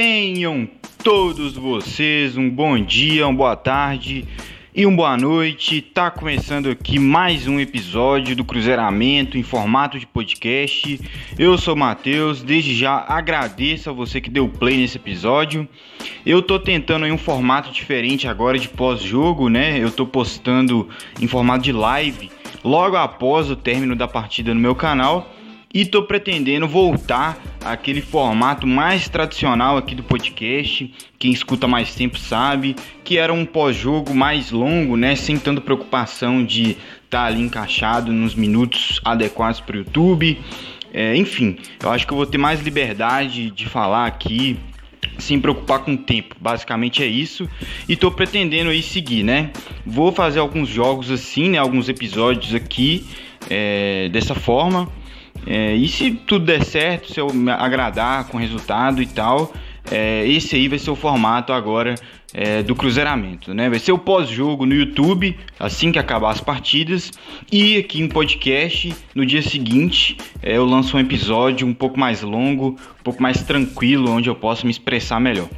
Tenham todos vocês um bom dia, uma boa tarde e uma boa noite. Tá começando aqui mais um episódio do Cruzeiramento em formato de podcast. Eu sou o Matheus, desde já agradeço a você que deu play nesse episódio. Eu tô tentando um formato diferente agora de pós-jogo, né? Eu tô postando em formato de live logo após o término da partida no meu canal e tô pretendendo voltar àquele formato mais tradicional aqui do podcast. Quem escuta mais tempo sabe que era um pós-jogo mais longo, né, sem tanta preocupação de estar tá ali encaixado nos minutos adequados para o YouTube. É, enfim, eu acho que eu vou ter mais liberdade de falar aqui sem preocupar com o tempo. Basicamente é isso. E tô pretendendo aí seguir, né? Vou fazer alguns jogos assim, né? Alguns episódios aqui é, dessa forma. É, e se tudo der certo, se eu me agradar com o resultado e tal, é, esse aí vai ser o formato agora é, do cruzeiramento, né? Vai ser o pós-jogo no YouTube, assim que acabar as partidas, e aqui em podcast, no dia seguinte, é, eu lanço um episódio um pouco mais longo, um pouco mais tranquilo, onde eu posso me expressar melhor.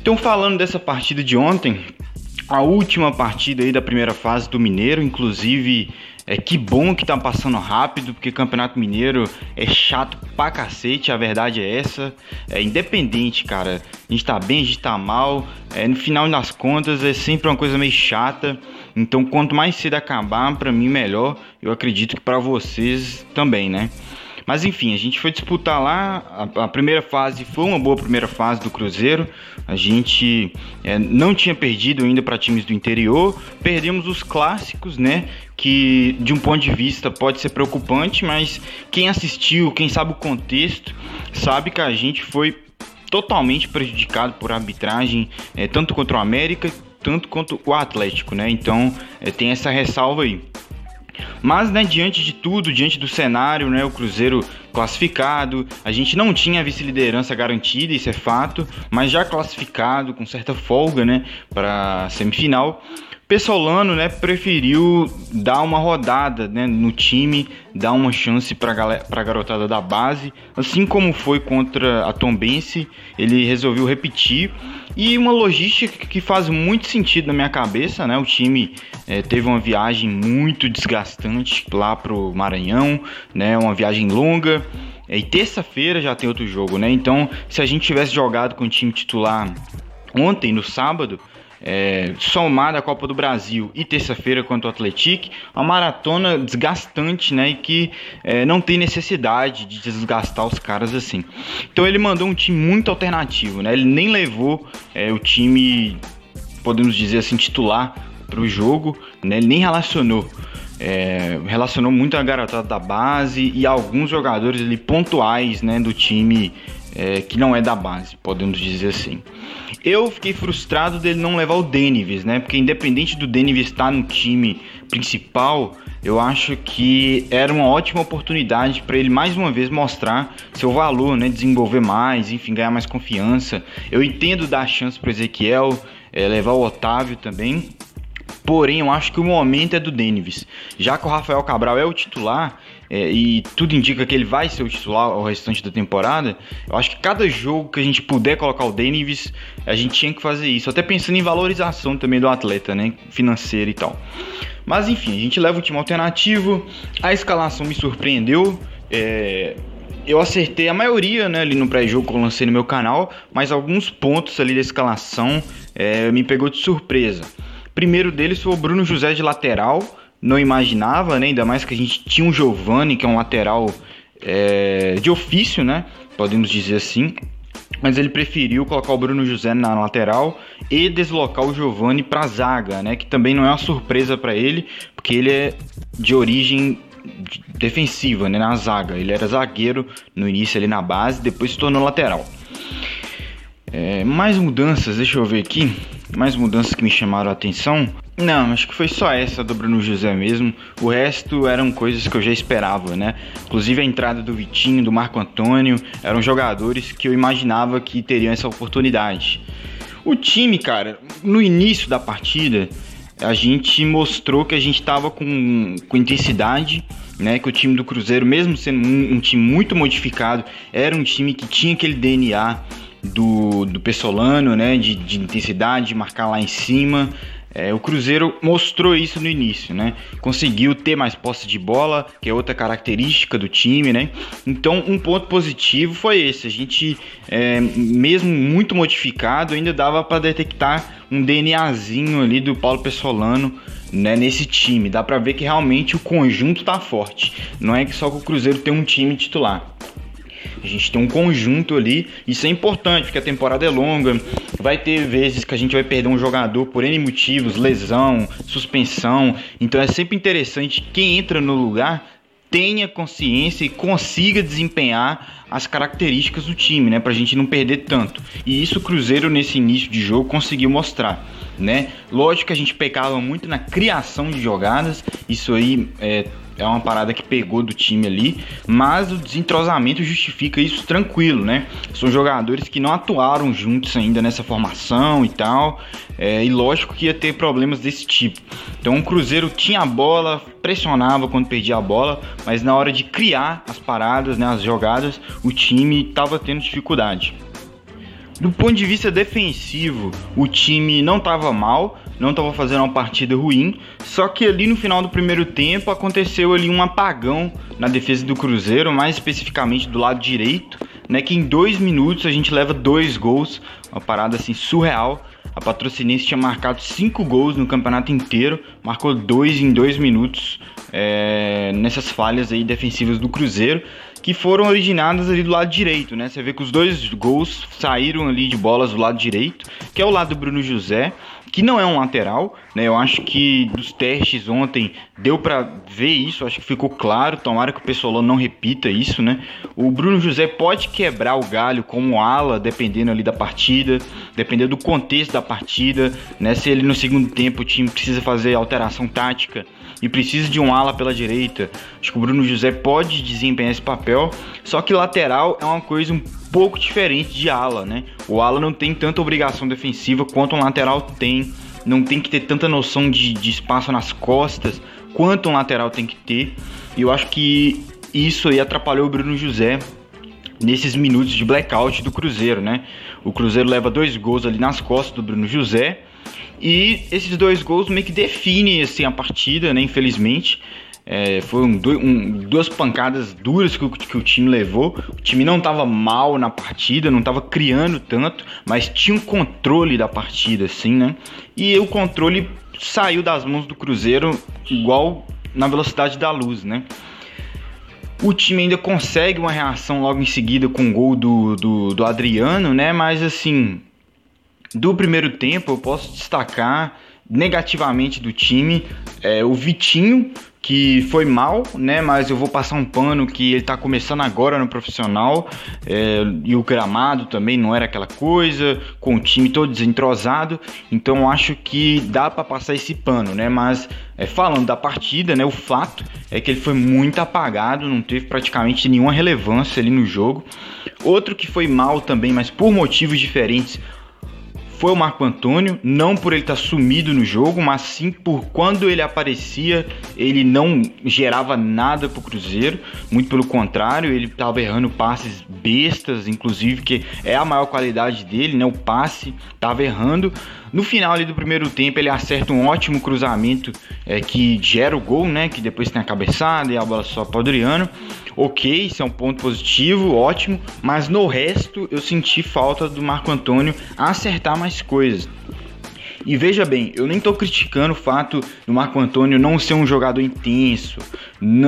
Então, falando dessa partida de ontem, a última partida aí da primeira fase do Mineiro, inclusive é que bom que tá passando rápido, porque Campeonato Mineiro é chato pra cacete, a verdade é essa. É independente, cara. A gente tá bem, a gente tá mal. É, no final das contas é sempre uma coisa meio chata. Então, quanto mais cedo acabar, para mim melhor. Eu acredito que para vocês também, né? Mas enfim, a gente foi disputar lá. A, a, primeira fase foi uma boa primeira fase do Cruzeiro. A gente é, não tinha perdido ainda para times do interior. Perdemos os clássicos, né? Que de um ponto de vista pode ser preocupante, mas quem assistiu, quem sabe o contexto, sabe que a gente foi totalmente prejudicado por arbitragem, é, tanto contra o América, tanto quanto o Atlético, né? Então é, tem essa ressalva aí. Mas, né, diante de tudo, diante do cenário, né, o Cruzeiro classificado, a gente não tinha a vice-liderança garantida, isso é fato, mas já classificado com certa folga, né, para semifinal. Pessolano, né, preferiu dar uma rodada, né, no time, dar uma chance para a garotada da base, assim como foi contra a Tombense, ele resolveu repetir e uma logística que faz muito sentido na minha cabeça, né? O time é, teve uma viagem muito desgastante lá pro Maranhão, né? Uma viagem longa. E terça-feira já tem outro jogo, né? Então, se a gente tivesse jogado com o time titular ontem, no sábado, é, somada a Copa do Brasil e terça-feira contra o Atlético, uma maratona desgastante, né? E que é, não tem necessidade de desgastar os caras assim. Então ele mandou um time muito alternativo, né? Ele nem levou é, o time, podemos dizer assim, titular para o jogo, né? Ele nem relacionou. É, relacionou muito a garotada da base e alguns jogadores ali pontuais né, do time é, que não é da base, podemos dizer assim. Eu fiquei frustrado dele não levar o Denives, né? Porque independente do Denives estar no time principal, eu acho que era uma ótima oportunidade para ele mais uma vez mostrar seu valor, né? Desenvolver mais, enfim, ganhar mais confiança. Eu entendo dar chance para Ezequiel, é, levar o Otávio também. Porém, eu acho que o momento é do Denives. Já que o Rafael Cabral é o titular, é, e tudo indica que ele vai ser o titular ao restante da temporada, eu acho que cada jogo que a gente puder colocar o Denives, a gente tinha que fazer isso. Até pensando em valorização também do atleta, né? Financeira e tal. Mas enfim, a gente leva o time alternativo. A escalação me surpreendeu. É, eu acertei a maioria né, ali no pré-jogo que eu lancei no meu canal, mas alguns pontos ali da escalação é, me pegou de surpresa. Primeiro deles foi o Bruno José de lateral não imaginava, né? Ainda mais que a gente tinha um Giovani, que é um lateral é, de ofício, né? Podemos dizer assim. Mas ele preferiu colocar o Bruno José na lateral e deslocar o Giovani para a zaga, né? Que também não é uma surpresa para ele, porque ele é de origem defensiva, né? Na zaga. Ele era zagueiro no início ali na base, depois se tornou lateral. É, mais mudanças, deixa eu ver aqui. Mais mudanças que me chamaram a atenção. Não, acho que foi só essa do Bruno José mesmo. O resto eram coisas que eu já esperava, né? Inclusive a entrada do Vitinho, do Marco Antônio, eram jogadores que eu imaginava que teriam essa oportunidade. O time, cara, no início da partida, a gente mostrou que a gente estava com, com intensidade, né? Que o time do Cruzeiro, mesmo sendo um, um time muito modificado, era um time que tinha aquele DNA do, do Pessolano, né? De, de intensidade, de marcar lá em cima. É, o Cruzeiro mostrou isso no início, né? Conseguiu ter mais posse de bola, que é outra característica do time, né? Então, um ponto positivo foi esse. A gente, é, mesmo muito modificado, ainda dava para detectar um DNAzinho ali do Paulo Pessolano né, nesse time. Dá para ver que realmente o conjunto tá forte. Não é que só que o Cruzeiro tem um time titular. A gente tem um conjunto ali, isso é importante, porque a temporada é longa. Vai ter vezes que a gente vai perder um jogador por N motivos, lesão, suspensão. Então é sempre interessante quem entra no lugar tenha consciência e consiga desempenhar as características do time, né, pra gente não perder tanto. E isso o Cruzeiro nesse início de jogo conseguiu mostrar, né? Lógico que a gente pecava muito na criação de jogadas, isso aí é é uma parada que pegou do time ali, mas o desentrosamento justifica isso tranquilo, né? São jogadores que não atuaram juntos ainda nessa formação e tal, é, e lógico que ia ter problemas desse tipo. Então o Cruzeiro tinha a bola, pressionava quando perdia a bola, mas na hora de criar as paradas, né, as jogadas, o time estava tendo dificuldade. Do ponto de vista defensivo, o time não estava mal, não estava fazendo uma partida ruim, só que ali no final do primeiro tempo aconteceu ali um apagão na defesa do Cruzeiro, mais especificamente do lado direito, né? Que em dois minutos a gente leva dois gols, uma parada assim surreal. A Patrocinense tinha marcado cinco gols no campeonato inteiro, marcou dois em dois minutos é, nessas falhas aí defensivas do Cruzeiro que foram originadas ali do lado direito, né? Você vê que os dois gols saíram ali de bolas do lado direito, que é o lado do Bruno José, que não é um lateral, né? Eu acho que dos testes ontem deu para ver isso, acho que ficou claro. Tomara que o pessoal não repita isso, né? O Bruno José pode quebrar o galho como ala, dependendo ali da partida, dependendo do contexto da partida, né? Se ele no segundo tempo o time precisa fazer alteração tática e precisa de um ala pela direita. Acho que o Bruno José pode desempenhar esse papel, só que lateral é uma coisa um pouco diferente de ala, né? O ala não tem tanta obrigação defensiva quanto um lateral tem, não tem que ter tanta noção de, de espaço nas costas quanto um lateral tem que ter. E eu acho que isso aí atrapalhou o Bruno José nesses minutos de blackout do Cruzeiro, né? O Cruzeiro leva dois gols ali nas costas do Bruno José e esses dois gols meio que definem assim, a partida, né? Infelizmente. É, foram dois, um, duas pancadas duras que o, que o time levou. O time não estava mal na partida, não estava criando tanto, mas tinha um controle da partida, assim, né? E o controle saiu das mãos do Cruzeiro igual na velocidade da luz, né? O time ainda consegue uma reação logo em seguida com o gol do, do, do Adriano, né? Mas assim, do primeiro tempo, eu posso destacar negativamente do time é, o Vitinho, que foi mal, né? Mas eu vou passar um pano que ele tá começando agora no profissional é, e o gramado também não era aquela coisa, com o time todo desentrosado. Então acho que dá para passar esse pano, né? Mas é, falando da partida, né? O fato é que ele foi muito apagado, não teve praticamente nenhuma relevância ali no jogo. Outro que foi mal também, mas por motivos diferentes, foi o Marco Antônio, não por ele estar sumido no jogo, mas sim por quando ele aparecia, ele não gerava nada pro Cruzeiro, muito pelo contrário, ele estava errando passes bestas, inclusive, que é a maior qualidade dele, né? O passe, estava errando. No final ali do primeiro tempo, ele acerta um ótimo cruzamento é, que gera o gol, né? Que depois tem a cabeçada e a bola só para o Adriano. Ok, isso é um ponto positivo, ótimo. Mas no resto, eu senti falta do Marco Antônio acertar mais coisas. E veja bem, eu nem tô criticando o fato do Marco Antônio não ser um jogador intenso,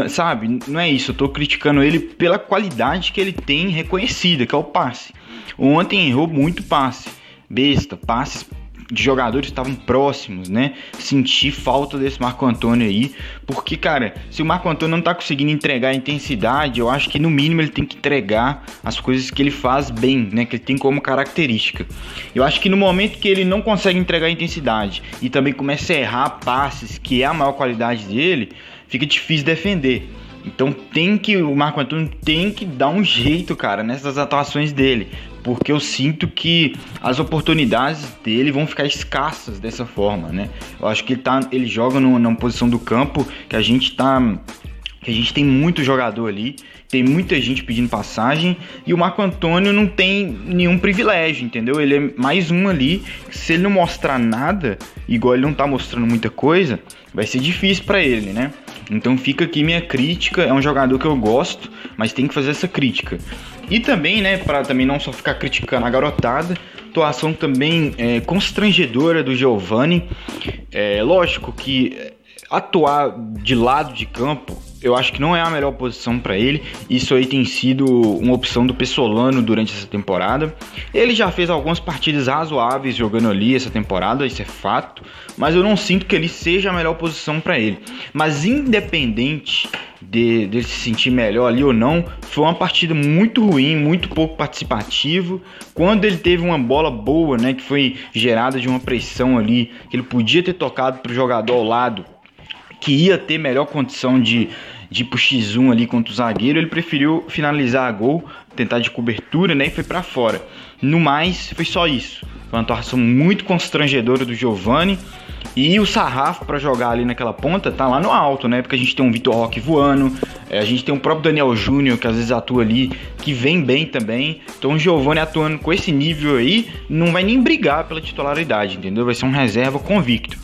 sabe? Não é isso, eu tô criticando ele pela qualidade que ele tem reconhecida, que é o passe. Ontem errou muito passe, besta, passes de jogadores estavam próximos, né? Senti falta desse Marco Antônio aí, porque, cara, se o Marco Antônio não tá conseguindo entregar a intensidade, eu acho que no mínimo ele tem que entregar as coisas que ele faz bem, né? Que ele tem como característica. Eu acho que no momento que ele não consegue entregar a intensidade e também começa a errar passes, que é a maior qualidade dele, fica difícil defender. Então tem que o Marco Antônio tem que dar um jeito, cara, nessas atuações dele, porque eu sinto que as oportunidades dele vão ficar escassas dessa forma, né? Eu acho que ele, tá, ele joga numa, posição do campo que a gente tá que a gente tem muito jogador ali, tem muita gente pedindo passagem e o Marco Antônio não tem nenhum privilégio, entendeu? Ele é mais um ali, se ele não mostrar nada, igual ele não tá mostrando muita coisa, vai ser difícil para ele, né? Então fica aqui minha crítica, é um jogador que eu gosto, mas tem que fazer essa crítica. E também, né, para também não só ficar criticando a garotada, atuação também é, constrangedora do Giovani. É lógico que atuar de lado de campo eu acho que não é a melhor posição para ele. Isso aí tem sido uma opção do Pessolano durante essa temporada. Ele já fez algumas partidas razoáveis jogando ali essa temporada, isso é fato, mas eu não sinto que ele seja a melhor posição para ele. Mas independente de, de se sentir melhor ali ou não, foi uma partida muito ruim, muito pouco participativo. Quando ele teve uma bola boa, né, que foi gerada de uma pressão ali, que ele podia ter tocado para o jogador ao lado que ia ter melhor condição de, de ir pro X1 ali contra o zagueiro, ele preferiu finalizar a gol, tentar de cobertura, né, e foi para fora. No mais, foi só isso. Foi uma atuação muito constrangedora do Giovani. E o sarrafo para jogar ali naquela ponta tá lá no alto, né? Porque a gente tem um Vitor Roque voando, é, a gente tem o próprio Daniel Júnior, que às vezes atua ali, que vem bem também. Então o Giovani atuando com esse nível aí, não vai nem brigar pela titularidade, entendeu? Vai ser um reserva convicto.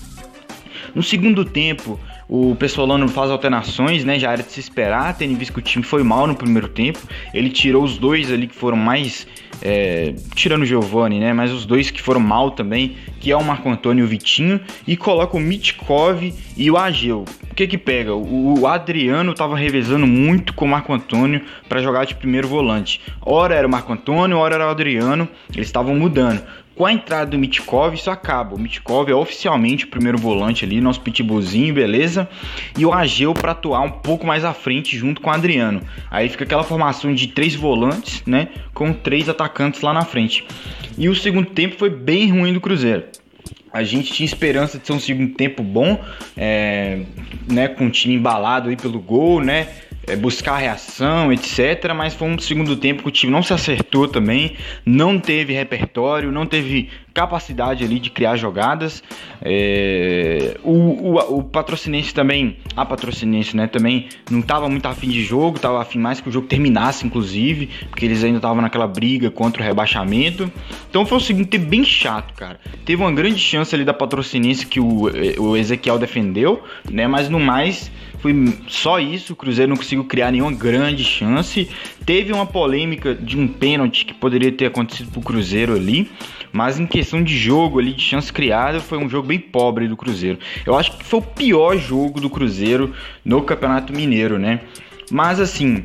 No segundo tempo, o Pessolano faz alterações, né? Já era de se esperar, tendo visto que o time foi mal no primeiro tempo. Ele tirou os dois ali que foram mais. É, tirando o Giovani, né? Mas os dois que foram mal também, que é o Marco Antônio e o Vitinho, e coloca o Mitkov e o Ageu. O que que pega? O, o Adriano estava revezando muito com o Marco Antônio para jogar de primeiro volante. Ora era o Marco Antônio, ora era o Adriano, eles estavam mudando. Com a entrada do Mitkov, isso acaba. O Mitkov é oficialmente o primeiro volante ali, nosso pitbullzinho, beleza? E o Ageu para atuar um pouco mais à frente junto com o Adriano. Aí fica aquela formação de três volantes, né? Com três atacantes lá na frente. E o segundo tempo foi bem ruim do Cruzeiro. A gente tinha esperança de ser um segundo tempo bom, é, né, com o time embalado aí pelo gol, né? É, buscar reação, etc. Mas foi um segundo tempo que o time não se acertou também, não teve repertório, não teve capacidade ali de criar jogadas. É, o, o, o, patrocinense também, a patrocinense, né, também não estava muito afim de jogo, estava afim mais que o jogo terminasse, inclusive, porque eles ainda estavam naquela briga contra o rebaixamento. Então foi um segundo tempo bem chato, cara. Teve uma grande chance ali da patrocinense que o, o Ezequiel defendeu, né, mas no mais foi só isso. O Cruzeiro não conseguiu criar nenhuma grande chance. Teve uma polêmica de um pênalti que poderia ter acontecido pro Cruzeiro ali. Mas em questão de jogo ali, de chance criada, foi um jogo bem pobre do Cruzeiro. Eu acho que foi o pior jogo do Cruzeiro no Campeonato Mineiro, né? Mas assim,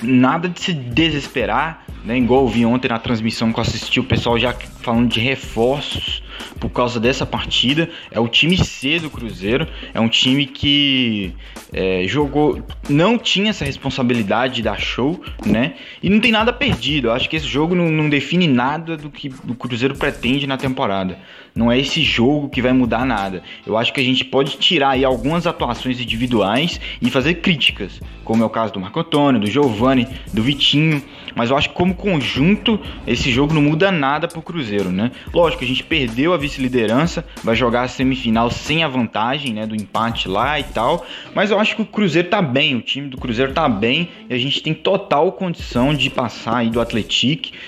nada de se desesperar, né? Igual eu vi ontem na transmissão que eu assisti, o pessoal já falando de reforços por causa dessa partida. É o time C do Cruzeiro, é um time que é, jogou, não tinha essa responsabilidade de dar show, né? E não tem nada perdido. Eu acho que esse jogo não, não define nada do que o Cruzeiro pretende na temporada. Não é esse jogo que vai mudar nada. Eu acho que a gente pode tirar aí algumas atuações individuais e fazer críticas, como é o caso do Marco Antônio, do Giovani, do Vitinho. Mas eu acho que como conjunto, esse jogo não muda nada pro Cruzeiro, né? Lógico, a gente perdeu a vice-liderança, vai jogar a semifinal sem a vantagem, né, do empate lá e tal. Mas eu acho que o Cruzeiro tá bem, o time do Cruzeiro tá bem e a gente tem total condição de passar aí do Atlético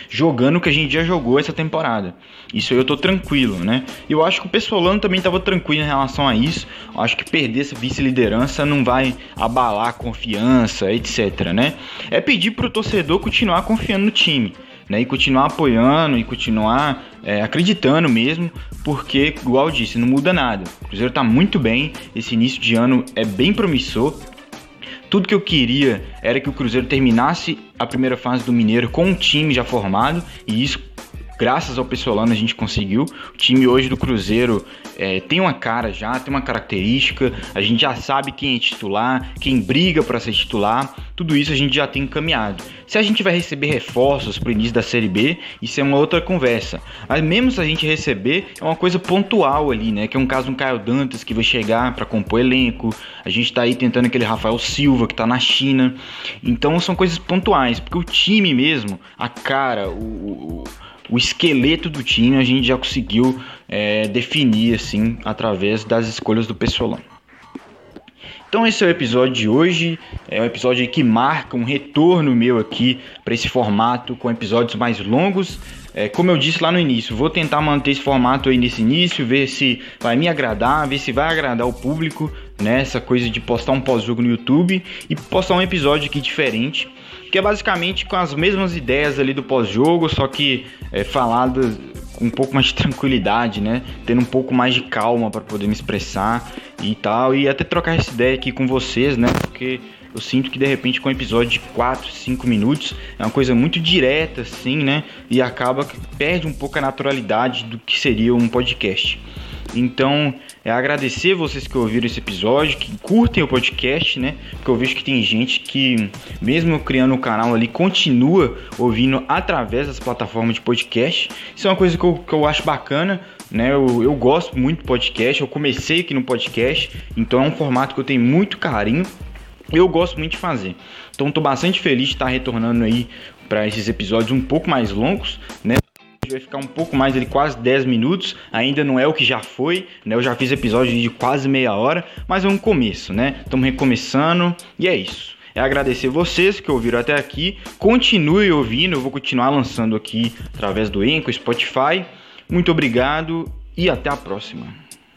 jogando o que a gente já jogou essa temporada. Isso aí eu tô tranquilo, né? Eu acho que o Pessolano também tava tranquilo em relação a isso. Eu acho que perder essa vice-liderança não vai abalar a confiança, etc, né? É pedir pro torcedor continuar confiando no time né, e continuar apoiando e continuar é, acreditando mesmo, porque, igual eu disse, não muda nada. O Cruzeiro está muito bem, esse início de ano é bem promissor. Tudo que eu queria era que o Cruzeiro terminasse a primeira fase do Mineiro com um time já formado, e isso graças ao Pessolano a gente conseguiu. O time hoje do Cruzeiro é, tem uma cara já, tem uma característica, a gente já sabe quem é titular, quem briga para ser titular, tudo isso a gente já tem encaminhado. Se a gente vai receber reforços para o início da Série B, isso é uma outra conversa. Mas mesmo se a gente receber, é uma coisa pontual ali, né? Que é um caso do Caio Dantas que vai chegar para compor elenco, a gente está aí tentando aquele Rafael Silva que está na China. Então são coisas pontuais, porque o time mesmo, a cara, o, o o esqueleto do time a gente já conseguiu é, definir assim através das escolhas do Pessolano. Então esse é o episódio de hoje, é um episódio que marca um retorno meu aqui para esse formato com episódios mais longos. É, como eu disse lá no início, vou tentar manter esse formato aí nesse início, ver se vai me agradar, ver se vai agradar o público, né? Coisa de postar um pós-jogo no YouTube e postar um episódio aqui diferente, que é basicamente com as mesmas ideias ali do pós-jogo, só que é, faladas com um pouco mais de tranquilidade, né? Tendo um pouco mais de calma para poder me expressar e tal. E até trocar essa ideia aqui com vocês, né? Porque eu sinto que de repente com um episódio de 4, 5 minutos é uma coisa muito direta, assim, né? E acaba que perde um pouco a naturalidade do que seria um podcast. Então, é agradecer vocês que ouviram esse episódio, que curtem o podcast, né? Porque eu vejo que tem gente que, mesmo criando o canal ali, continua ouvindo através das plataformas de podcast. Isso é uma coisa que eu, que eu acho bacana, né? Eu, eu gosto muito do podcast, eu comecei aqui no podcast, então é um formato que eu tenho muito carinho. Eu gosto muito de fazer. Então, estou bastante feliz de estar retornando aí para esses episódios um pouco mais longos, né? Vai ficar um pouco mais, ele quase 10 minutos, ainda não é o que já foi, né? Eu já fiz episódio de quase meia hora, mas é um começo, né? Estamos recomeçando e é isso. É agradecer vocês que ouviram até aqui. Continue ouvindo, eu vou continuar lançando aqui através do Enco, Spotify. Muito obrigado e até a próxima.